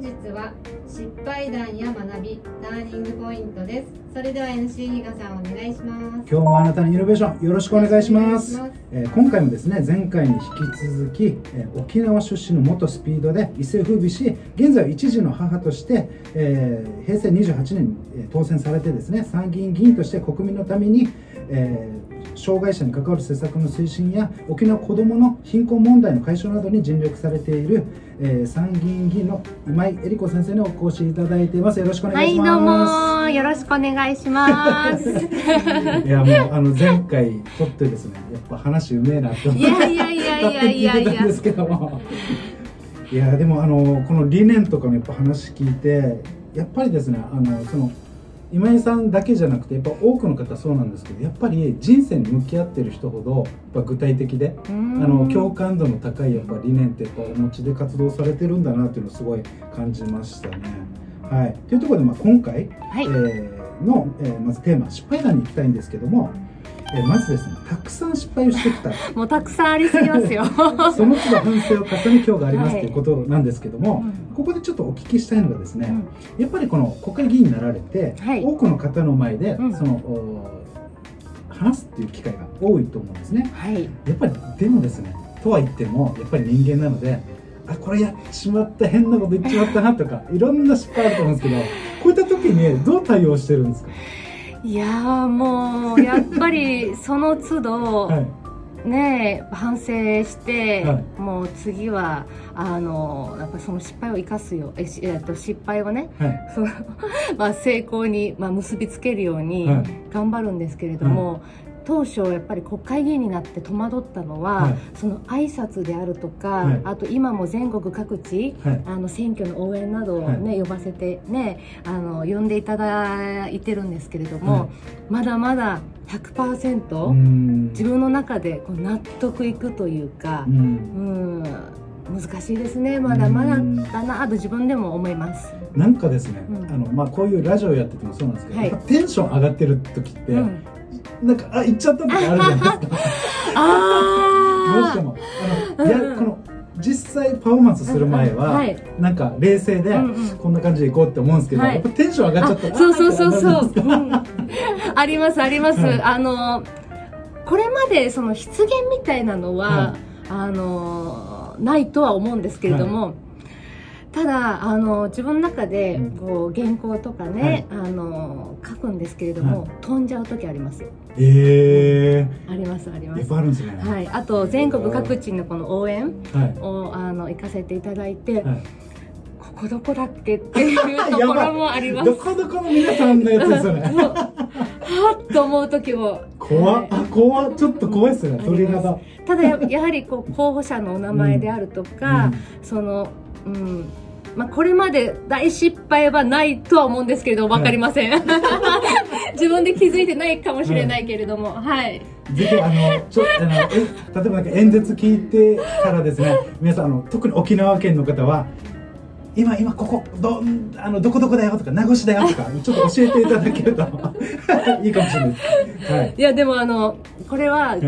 本日は失敗談や学びターニングポイントです。それでは NC 比嘉さんお願いします。今日もあなたのイノベーションよろしくお願いします。えー今回もですね前回に引き続き、えー沖縄出身の元スピードで一世風靡し現在は一児の母として、えー平成28年にえー当選されてですね参議院議員として国民のために、えー障害者に関わる施策の推進や沖縄子どもの貧困問題の解消などに尽力されている、えー参議院議員の今井恵理子先生にお越しいただいています。よろしくおはい、願いしどうます、もよろしくお願いします。いやもうあの前回撮ってですねやっぱ話うめえなって思っていやいやいやいやいやいや。んですけども。いやでもあのこの理念とかのやっぱ話聞いてやっぱりですねあのその今井さんだけじゃなくてやっぱ多くの方そうなんですけどやっぱり人生に向き合ってる人ほどやっぱ具体的でああの共感度の高いやっぱ理念ってやっぱお持ちで活動されてるんだなっていうのをすごい感じましたね。はい、というところでまあ今回、はい、えーの、えーまずテーマ失敗談に行きたいんですけども、えーまずですねたくさん失敗をしてきた。もうたくさんありすぎますよ。その都度反省を重ね今日がありますはい。ということなんですけども、うん。ここでちょっとお聞きしたいのがですね、うん。やっぱりこの国会議員になられて、はい。多くの方の前で、うん。そのお話すっていう機会が多いと思うんですね。はい、やっぱりでもですねとは言ってもやっぱり人間なのであこれやってしまった変なこと言っちまったなとかいろんな失敗あると思うんですけどこういった時にどう対応してるんですか、いやーもうやっぱりその都度、はい。ねえ反省して、はい。もう次はあのやっぱその失敗を生かすよえしえっと失敗をねはい。その まあ成功にまあ結びつけるようにはい。頑張るんですけれども、当初やっぱり国会議員になって戸惑ったのは、はい。その挨拶であるとか、はい。あと今も全国各地はい。あの選挙の応援などを、ね呼ばせてねあの呼んでいただいてるんですけれども、はい。まだまだ100%、うーん。自分の中でこう納得いくというかう、ん。うん、難しいですね。まだまだだなと自分でも思います。なんかですね、うん。あのまあ、こういうラジオやっててもそうなんですけど、はい。テンション上がってる時って、うん、なんかあ行っちゃった時あるじゃないですか。どうしてあも。あの、いやこの実際パフォーマンスする前は、なんか冷静で、こんな感じで行こうって思うんですけど、はい。やっぱテンション上がっちゃった。あそうそうそうそう、ありますあります、はい。あのこれまでその失言みたいなのは、あのないとは思うんですけれども、ただあの自分の中でうん。こう原稿とかね、あの書くんですけれども、は飛んじゃう時あります。よえありますあります。えやっぱあるんですね。はい、あと全国各地のこの応援はい。をあの行かせていただいて、はい。ここどこだっけっていうところもあります。どこどこの皆さんのやつですよね。はっと思う時も。怖っ。はい。あ怖っ。ちょっと怖いですね。あります。鳥肌ただや やはりこう候補者のお名前であるとか、うん。そのうん。まあ、これまで大失敗はないとは思うんですけれど分かりません、自分で気づいてないかもしれないけれどもはい、ぜひあのちょあのえ例えばなんか演説聞いてからですね皆さんあの特に沖縄県の方は今今ここどんあのどこどこだよとか名護市だよとかちょっと教えていただけると いいかもしれないです。はい。いやでもあのこれははい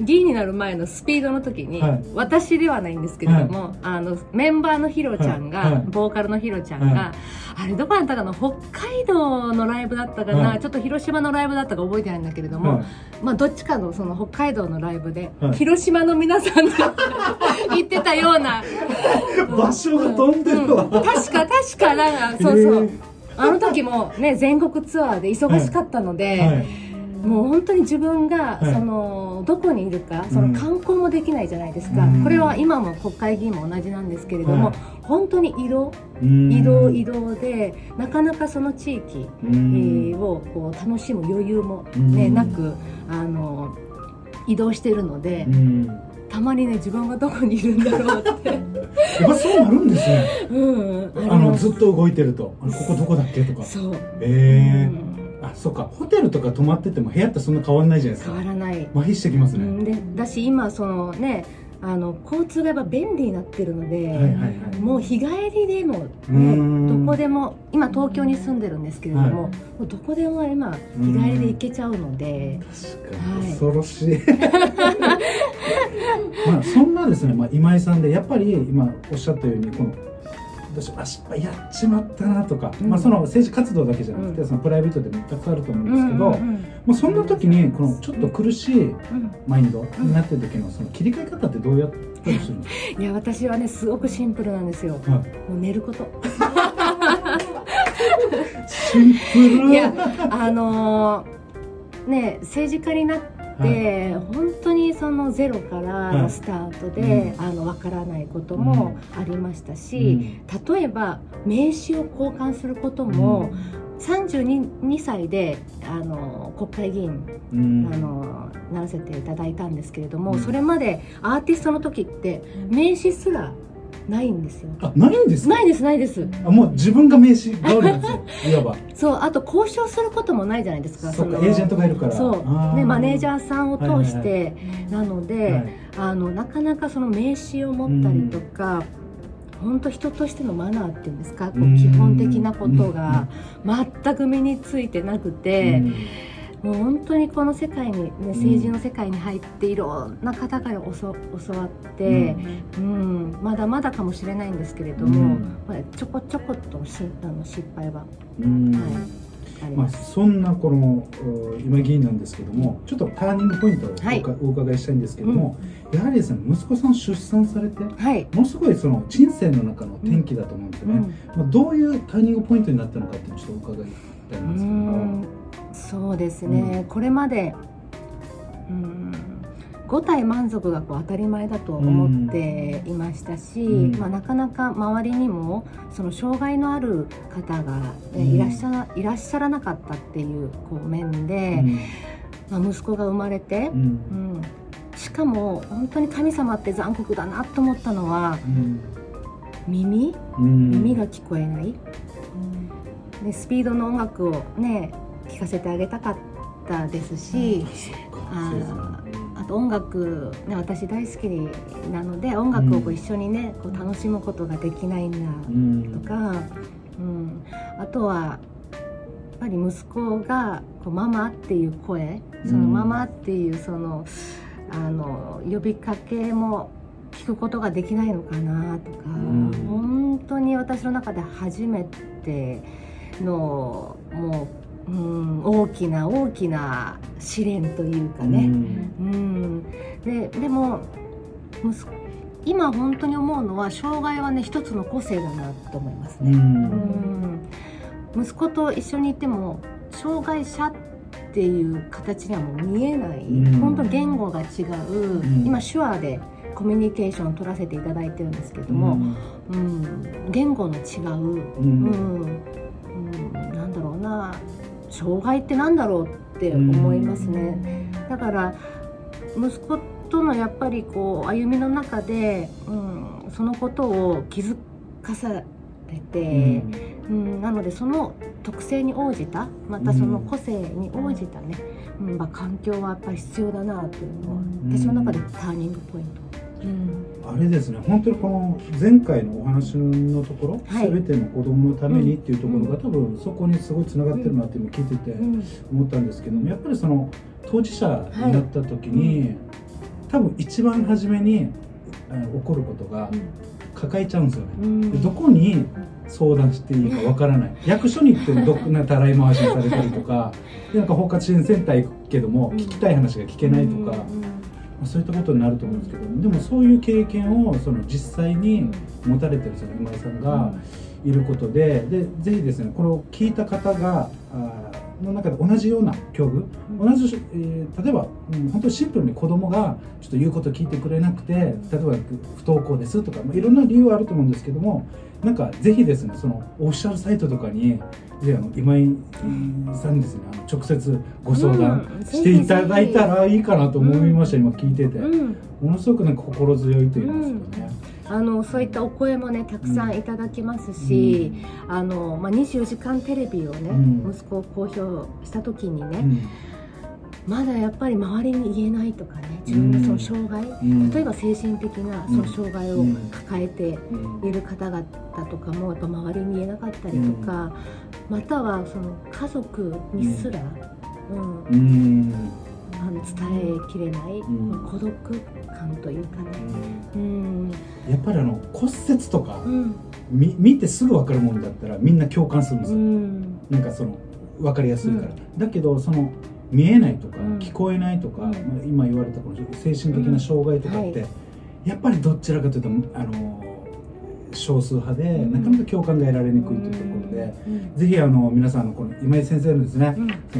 議員になる前のスピードの時に、はい。私ではないんですけれども、あのメンバーのヒロちゃんが、はい。はい。ボーカルのヒロちゃんが、はあれどこだったかな北海道のライブだったかな、はい。ちょっと広島のライブだったか覚えてないんだけれども、はい。まあどっちかのその北海道のライブで、はい。広島の皆さんが 言ってたような。場所が飛んでるわ、うん。確か確かなんかそうそう、あの時もね全国ツアーで忙しかったので、はいもう本当に自分が、はい。そのどこにいるかその観光もできないじゃないですか、うん。これは今も国会議員も同じなんですけれども、はい。本当に移動うん。移動移動でなかなかその地域、をこう楽しむ余裕も、ねうん。なくあの移動してるので、うん。たまにね自分がどこにいるんだろうって、やっぱそうなるんですね。うん、りあのずっと動いてると。ここどこだっけとか。そう、ええうんあそうか。ホテルとか泊まってても部屋ってそんな変わんないじゃないですか。変わらない。麻痺してきますね、うん、でだし今そのねあの交通がやっぱ便利になってるので、はいはいはい。もう日帰りでも、ね、どこでも今東京に住んでるんですけれども,、はい。もうどこでも今日帰りで行けちゃうので、確かに。はい。恐ろしい、まあそんなですね、まあ、今井さんでやっぱり今おっしゃったようにこのどうしようあ失敗やっちまったなとか、うんまあ、その政治活動だけじゃなくて、うんそのプライベートでもたくさんあると思うんですけど、うんうんもうそんな時にこのちょっと苦しいうんマインドになってる時のその切り替え方ってどうやったりするんですいや私はねすごくシンプルなんですよ。か、はい、もう寝ること。シンプル。いやあのーね政治家になって、本当にそのゼロからのスタートで、あの分からないこともありましたし、例えば名刺を交換することも、32歳であの国会議員うん。あのならせていただいたんですけれども、うん。それまでアーティストの時って名刺すらないんですよ。あないんですか？ないですないです。あもう自分が名刺代わりなんですよ。いわば。そうあと交渉することもないじゃないですか。のそっかエージェントがいるから。そう。あでマネージーャーさんを通してなので、はい。あのなかなかその名刺を持ったりとか、本当人としてのマナーっていうんですか？こううん。基本的なことが全く身についてなくて、もう本当にこの世界に、ね、政治の世界に入っていろんな方から教教わって、うん。まだまだかもしれないんですけれども、うん。まあ、ちょこちょことしあの失敗は、うん。はい、ありまあ。そんなこのお今議員なんですけどもちょっとターニングポイントをお,、はい。お伺いしたいんですけども、やはりですね息子さん出産されてもはい、のすごいその人生の中の転機だと思うんですよね、うん。まあ、どういうターニングポイントになったのかっていうのをちょっとお伺いしたいんですけど。もうんそうですね、これまでうん5体満足がこう当たり前だと思っていましたし、うん。まあ、なかなか周りにもその障害のある方がえうん。いらっしゃら,、いらっしゃらなかったっていうこう面で、まあ、息子が生まれてう、ん。うん。しかも本当に神様って残酷だなと思ったのはうん。耳？うん。耳が聞こえない、でスピードの音楽をね聴かせてあげたかったですし、ああと音楽、ね、私大好きなので音楽をこう一緒にねこう楽しむことができないんだうん。とか、うん、あとはやっぱり息子がこうママっていう声そのうんママっていうそのあの呼びかけも聞くことができないのかなとか、ん。本当に私の中で初めてのもう、うん、大きな大きな試練というかね。うん、ででも息子今本当に思うのは障害はね一つの個性だなと思いますね。うん。うん。息子と一緒にいても障害者っていう形にはもう見えない、うん。本当言語が違う、ん。今手話でコミュニケーションを取らせていただいてるんですけども、うん。言語の違う、うん。うん。うん。なんだろうな障害ってなんだろうって思いますね。だから息子とのやっぱりこう歩みの中で、うん、そのことを気づかされて、うんなのでその特性に応じたまたその個性に応じたね、うんまあ、環境はやっぱり必要だなというのは、うん私の中でターニングポイント。うん。あれですね本当にこの前回のお話のところ、はい。全ての子供のためにっていうところが、多分そこにすごいつながってるなっていうのを聞いててうん思ったんですけどもやっぱりその当事者になった時に、多分一番初めに起こることが抱えちゃうんですよね。うん。でどこに相談していいかわからない。役所に行ってもどっなたらい回しにされたりとかでなんか包括支援センター行くけどもうん。聞きたい話が聞けないとか、まあそういったことになると思うんですけどでもそういう経験をその実際に持たれてるその今井さんがいることででぜひですねこれを聞いた方があーの中で同じような境遇？同じ、えー例えば、うん、本当にシンプルに子供がちょっと言うこと聞いてくれなくて例えば不登校ですとか、まあ、いろんな理由はあると思うんですけどもなんかぜひですねそのオフィシャルサイトとかにぜひあの今井さんにですね直接ご相談うんしていただいたらいいかなと思いました、今聞いてて、うん。ものすごくなんか心強いと言いますかね。あのそういったお声もねたくさんいただきますし、あのまあ、24時間テレビをね、うん。息子を公表した時にね、うん。まだやっぱり周りに言えないとかね自分のその障害、うん。例えば精神的なその障害を抱えてうんいる方々とかもやっぱ周りに言えなかったりとか、またはその家族にすら、うん。うん。あの伝えきれない、ん。孤独感というかね。うんやっぱりあの骨折とかうん。み見てすぐ分かるもんだったらみんな共感するんですうよ、ん。なんかその分かりやすいから、うだけどその見えないとか、うん。聞こえないとか、うん。まあ今言われたこの精神的な障害とかって、うんはやっぱりどちらかというとあの少数派で、うん。なかなか共感が得られにくいというところで、うん。ぜひあの皆さんのこの今井先生のですね、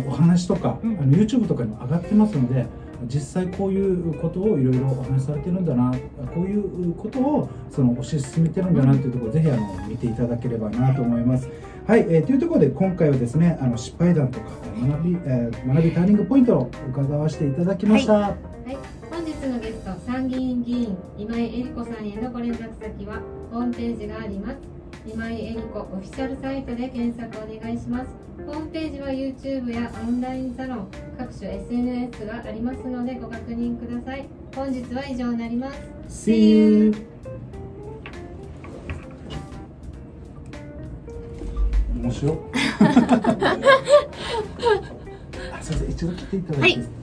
お話とか、うん。あの YouTube とかにも上がってますので実際こういうことをいろいろお話しされてるんだなこういうことをその推し進めてるんだなというところぜひあの見ていただければなと思います。はい、えーというところで今回はですねあの失敗談とか学び,、えー学びターニングポイントを伺わせていただきました。はい、本日のゲスト参議院議員今井絵理子さんへのご連絡先はホームページがあります今井絵理子オフィシャルサイトで検索お願いします。ホームページは YouTube やオンラインサロン各種 SNS がありますのでご確認ください。本日は以上になります。See you! 面白い あすいません一度切っていただいていいですか？